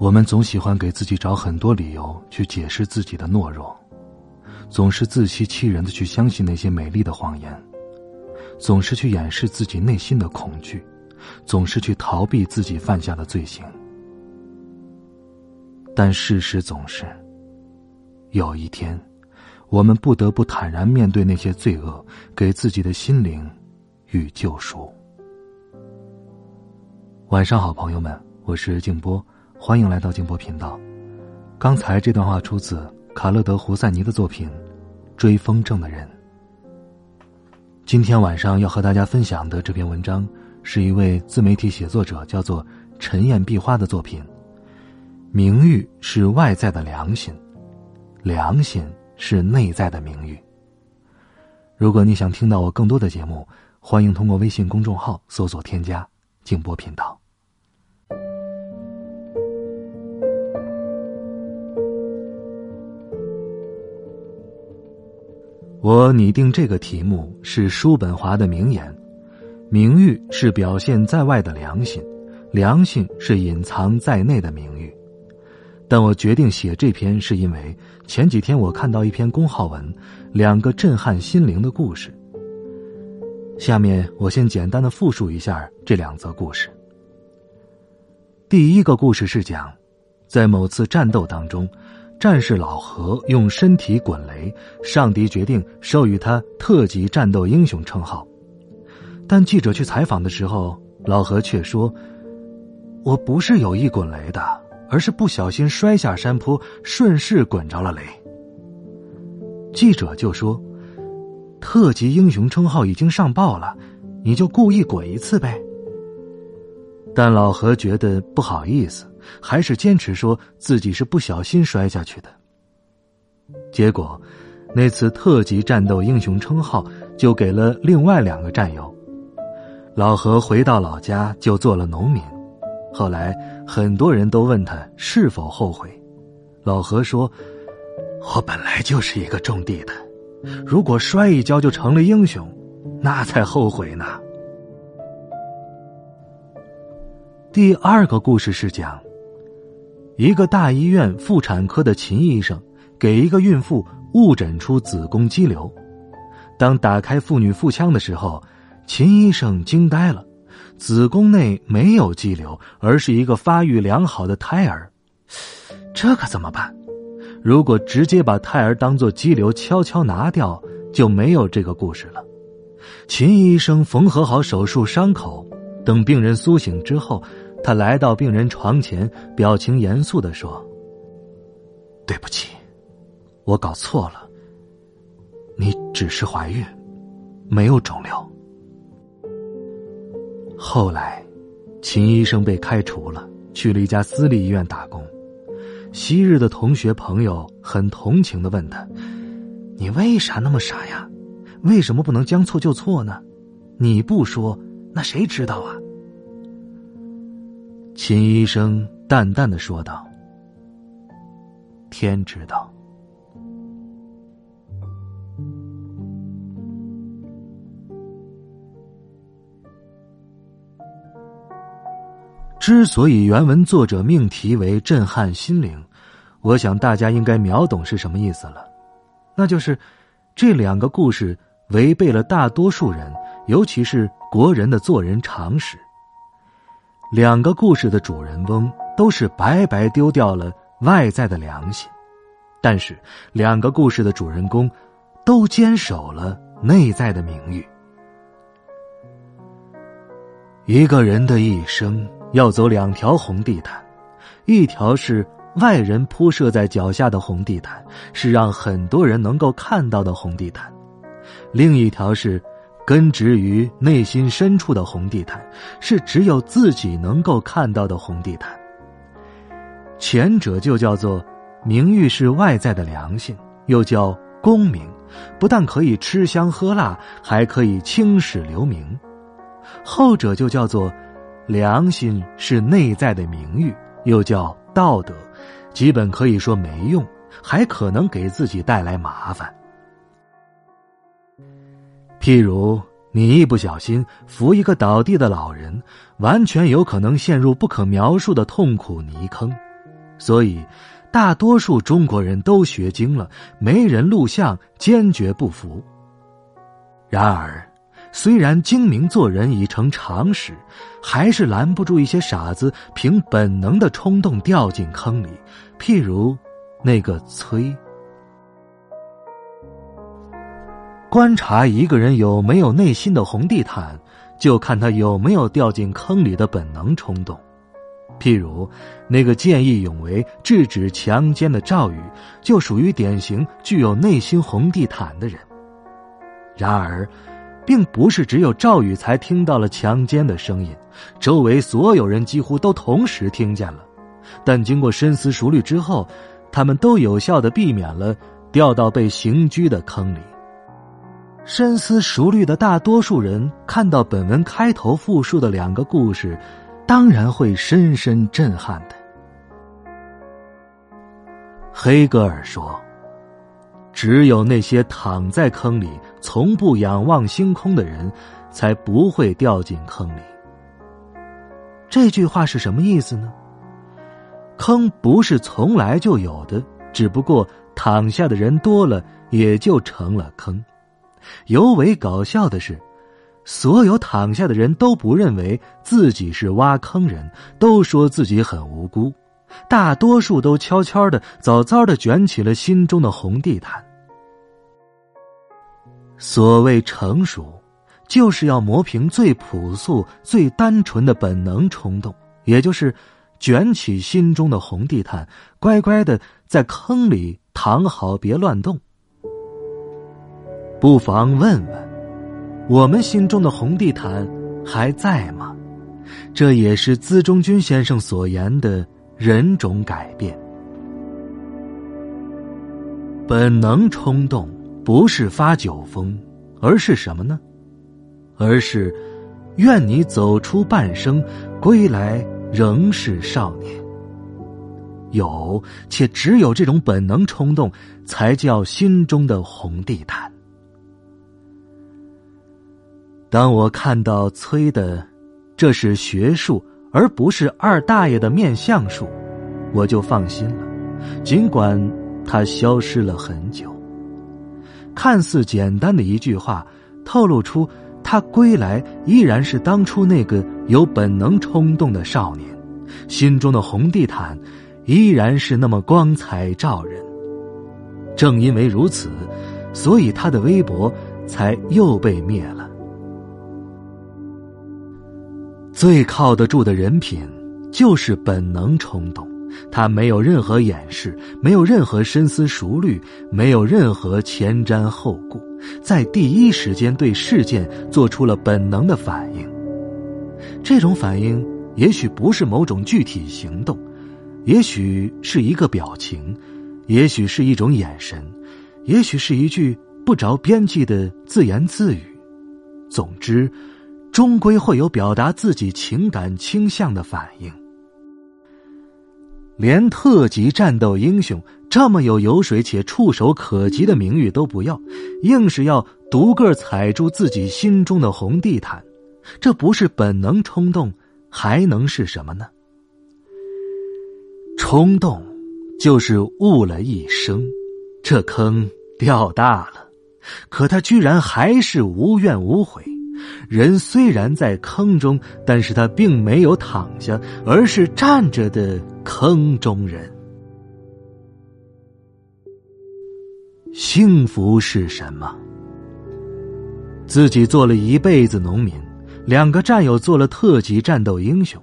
我们总喜欢给自己找很多理由去解释自己的懦弱，总是自欺欺人的去相信那些美丽的谎言，总是去掩饰自己内心的恐惧，总是去逃避自己犯下的罪行。但事实总是，有一天，我们不得不坦然面对那些罪恶，给自己的心灵与救赎。晚上好，朋友们，我是静波。欢迎来到静波频道。刚才这段话出自卡勒德·胡塞尼的作品《追风筝的人》。今天晚上要和大家分享的这篇文章，是一位自媒体写作者叫做陈燕碧花的作品。名誉是外在的良心，良心是内在的名誉。如果你想听到我更多的节目，欢迎通过微信公众号搜索添加“静波频道”。我拟定这个题目是叔本华的名言：“名誉是表现在外的良心，良心是隐藏在内的名誉。”但我决定写这篇，是因为前几天我看到一篇公号文，两个震撼心灵的故事。下面我先简单的复述一下这两则故事。第一个故事是讲，在某次战斗当中。战士老何用身体滚雷，上帝决定授予他特级战斗英雄称号。但记者去采访的时候，老何却说：“我不是有意滚雷的，而是不小心摔下山坡，顺势滚着了雷。”记者就说：“特级英雄称号已经上报了，你就故意滚一次呗。”但老何觉得不好意思。还是坚持说自己是不小心摔下去的。结果，那次特级战斗英雄称号就给了另外两个战友。老何回到老家就做了农民。后来很多人都问他是否后悔。老何说：“我本来就是一个种地的，如果摔一跤就成了英雄，那才后悔呢。”第二个故事是讲。一个大医院妇产科的秦医生给一个孕妇误诊出子宫肌瘤，当打开妇女腹腔的时候，秦医生惊呆了，子宫内没有肌瘤，而是一个发育良好的胎儿，这可怎么办？如果直接把胎儿当做肌瘤悄悄拿掉，就没有这个故事了。秦医生缝合好手术伤口，等病人苏醒之后。他来到病人床前，表情严肃的说：“对不起，我搞错了。你只是怀孕，没有肿瘤。”后来，秦医生被开除了，去了一家私立医院打工。昔日的同学朋友很同情的问他：“你为啥那么傻呀？为什么不能将错就错呢？你不说，那谁知道啊？”秦医生淡淡的说道：“天知道。之所以原文作者命题为震撼心灵，我想大家应该秒懂是什么意思了。那就是这两个故事违背了大多数人，尤其是国人的做人常识。”两个故事的主人翁都是白白丢掉了外在的良心，但是两个故事的主人公都坚守了内在的名誉。一个人的一生要走两条红地毯，一条是外人铺设在脚下的红地毯，是让很多人能够看到的红地毯；另一条是。根植于内心深处的红地毯，是只有自己能够看到的红地毯。前者就叫做名誉是外在的良心，又叫功名，不但可以吃香喝辣，还可以青史留名；后者就叫做良心是内在的名誉，又叫道德，基本可以说没用，还可能给自己带来麻烦。譬如。你一不小心扶一个倒地的老人，完全有可能陷入不可描述的痛苦泥坑。所以，大多数中国人都学精了，没人录像，坚决不扶。然而，虽然精明做人已成常识，还是拦不住一些傻子凭本能的冲动掉进坑里。譬如，那个崔。观察一个人有没有内心的红地毯，就看他有没有掉进坑里的本能冲动。譬如，那个见义勇为、制止强奸的赵宇，就属于典型具有内心红地毯的人。然而，并不是只有赵宇才听到了强奸的声音，周围所有人几乎都同时听见了。但经过深思熟虑之后，他们都有效的避免了掉到被刑拘的坑里。深思熟虑的大多数人看到本文开头复述的两个故事，当然会深深震撼的。黑格尔说：“只有那些躺在坑里从不仰望星空的人，才不会掉进坑里。”这句话是什么意思呢？坑不是从来就有的，只不过躺下的人多了，也就成了坑。尤为搞笑的是，所有躺下的人都不认为自己是挖坑人，都说自己很无辜。大多数都悄悄的、早早的卷起了心中的红地毯。所谓成熟，就是要磨平最朴素、最单纯的本能冲动，也就是卷起心中的红地毯，乖乖的在坑里躺好，别乱动。不妨问问，我们心中的红地毯还在吗？这也是资中军先生所言的人种改变。本能冲动不是发酒疯，而是什么呢？而是愿你走出半生，归来仍是少年。有且只有这种本能冲动，才叫心中的红地毯。当我看到崔的“这是学术而不是二大爷的面相术”，我就放心了。尽管他消失了很久，看似简单的一句话，透露出他归来依然是当初那个有本能冲动的少年，心中的红地毯依然是那么光彩照人。正因为如此，所以他的微博才又被灭了。最靠得住的人品，就是本能冲动。他没有任何掩饰，没有任何深思熟虑，没有任何前瞻后顾，在第一时间对事件做出了本能的反应。这种反应也许不是某种具体行动，也许是一个表情，也许是一种眼神，也许是一句不着边际的自言自语。总之。终归会有表达自己情感倾向的反应。连特级战斗英雄这么有油水且触手可及的名誉都不要，硬是要独个踩住自己心中的红地毯，这不是本能冲动，还能是什么呢？冲动就是悟了一生，这坑掉大了，可他居然还是无怨无悔。人虽然在坑中，但是他并没有躺下，而是站着的坑中人。幸福是什么？自己做了一辈子农民，两个战友做了特级战斗英雄，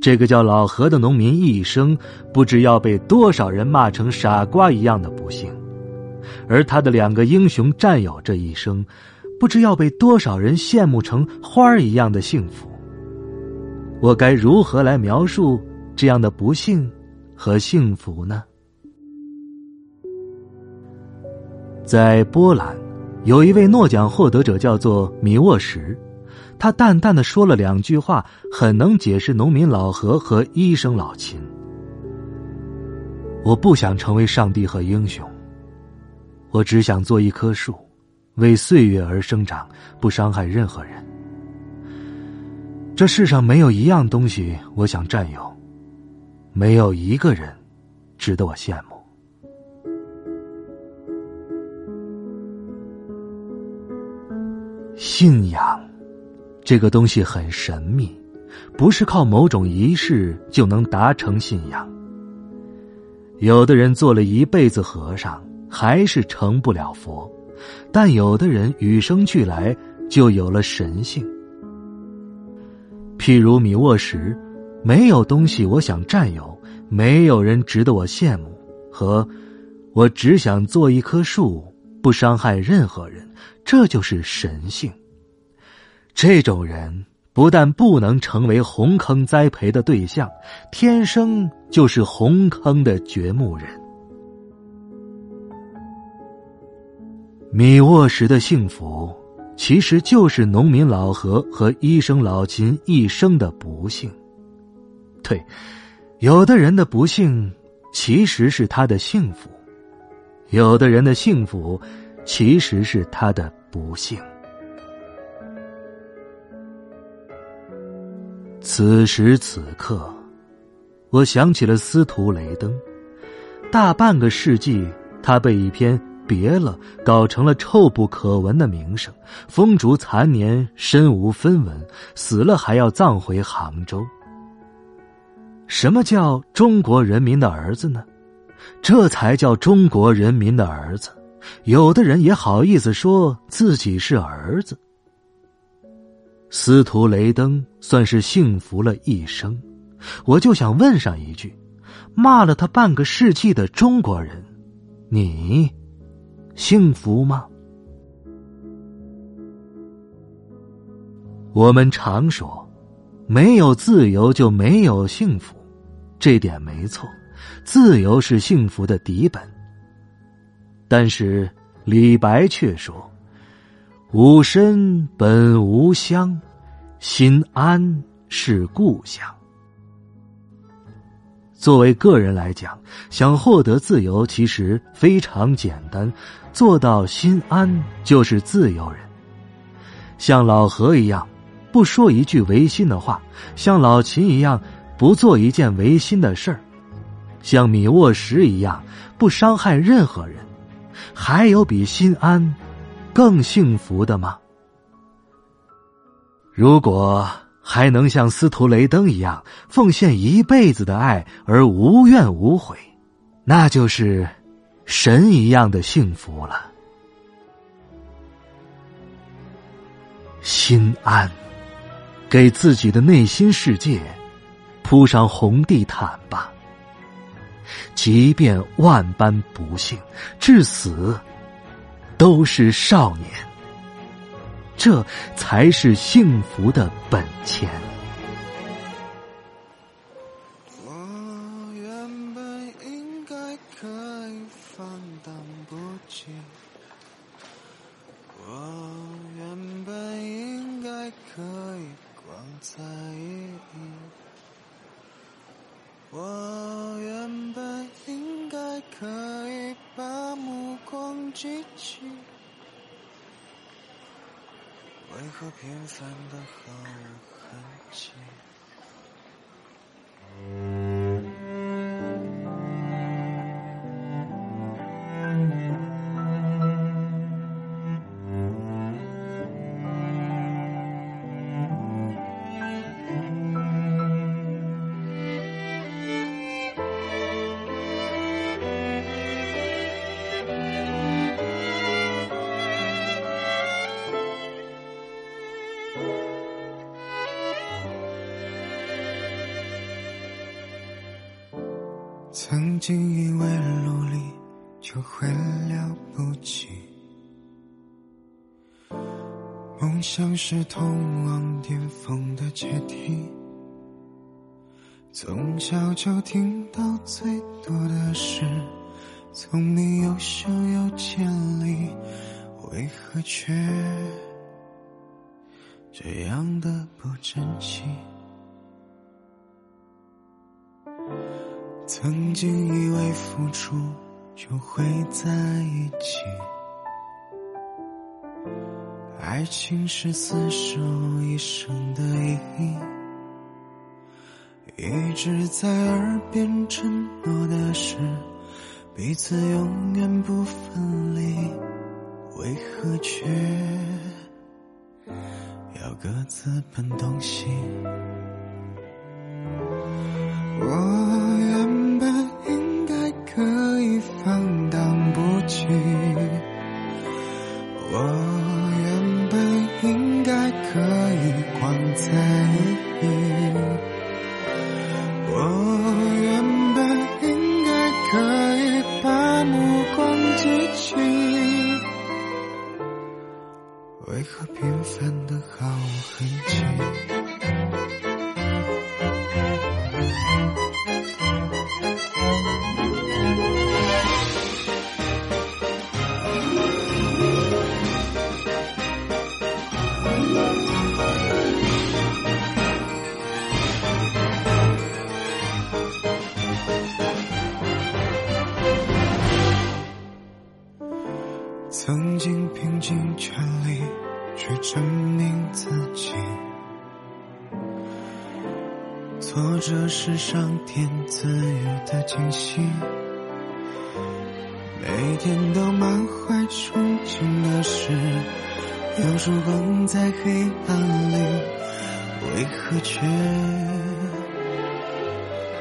这个叫老何的农民一生不知要被多少人骂成傻瓜一样的不幸，而他的两个英雄战友这一生。不知要被多少人羡慕成花儿一样的幸福。我该如何来描述这样的不幸和幸福呢？在波兰，有一位诺奖获得者叫做米沃什，他淡淡的说了两句话，很能解释农民老何和医生老秦。我不想成为上帝和英雄，我只想做一棵树，为岁月而生长，不伤害任何人。这世上没有一样东西我想占有，没有一个人值得我羡慕。信仰，这个东西很神秘，不是靠某种仪式就能达成信仰。有的人做了一辈子和尚，还是成不了佛；但有的人与生俱来就有了神性。譬如米沃什，没有东西我想占有，没有人值得我羡慕，和我只想做一棵树，不伤害任何人。这就是神性。这种人不但不能成为红坑栽培的对象，天生就是红坑的掘墓人。米沃什的幸福，其实就是农民老何和医生老秦一生的不幸。对，有的人的不幸，其实是他的幸福；有的人的幸福，其实是他的。不幸。此时此刻，我想起了司徒雷登。大半个世纪，他被一篇《别了》搞成了臭不可闻的名声，风烛残年，身无分文，死了还要葬回杭州。什么叫中国人民的儿子呢？这才叫中国人民的儿子。有的人也好意思说自己是儿子。司徒雷登算是幸福了一生，我就想问上一句：骂了他半个世纪的中国人，你幸福吗？我们常说，没有自由就没有幸福，这点没错，自由是幸福的底本。但是李白却说：“吾身本无乡，心安是故乡。”作为个人来讲，想获得自由其实非常简单，做到心安就是自由人。像老何一样，不说一句违心的话；像老秦一样，不做一件违心的事儿；像米沃什一样，不伤害任何人。还有比心安更幸福的吗？如果还能像司徒雷登一样奉献一辈子的爱而无怨无悔，那就是神一样的幸福了。心安，给自己的内心世界铺上红地毯吧。即便万般不幸，至死都是少年。这才是幸福的本钱。我原本应该可以放荡不羁，我原本应该可以光彩熠熠，我原本应该。可以把目光记起，为何平凡的毫无痕迹？曾经以为努力就会了不起，梦想是通往巅峰的阶梯，从小就听到最多的是，聪明优秀有潜力，为何却这样的不争气？曾经以为付出就会在一起，爱情是厮守一生的意义。一直在耳边承诺的是，彼此永远不分离，为何却要各自奔东西？上天赐予的惊喜。每天都满怀憧憬的事，有时光在黑暗里，为何却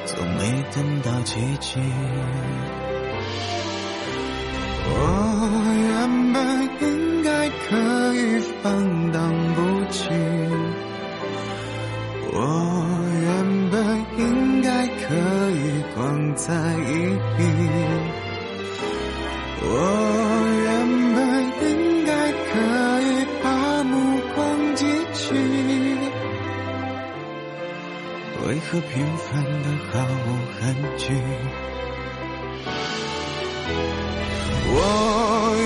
总没等到奇迹？我原本应该可以放荡光彩熠熠，我原本应该可以把目光记起，为何平凡的毫无痕迹？我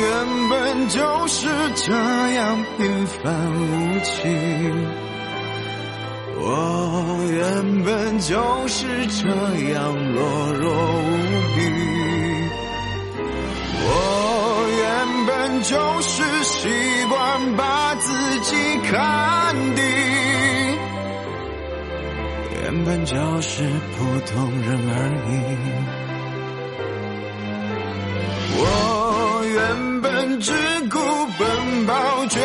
原本就是这样平凡无奇，我原本就是这样懦弱无比，我原本就是习惯把自己看低，原本就是普通人而已。我原本只顾奔跑，却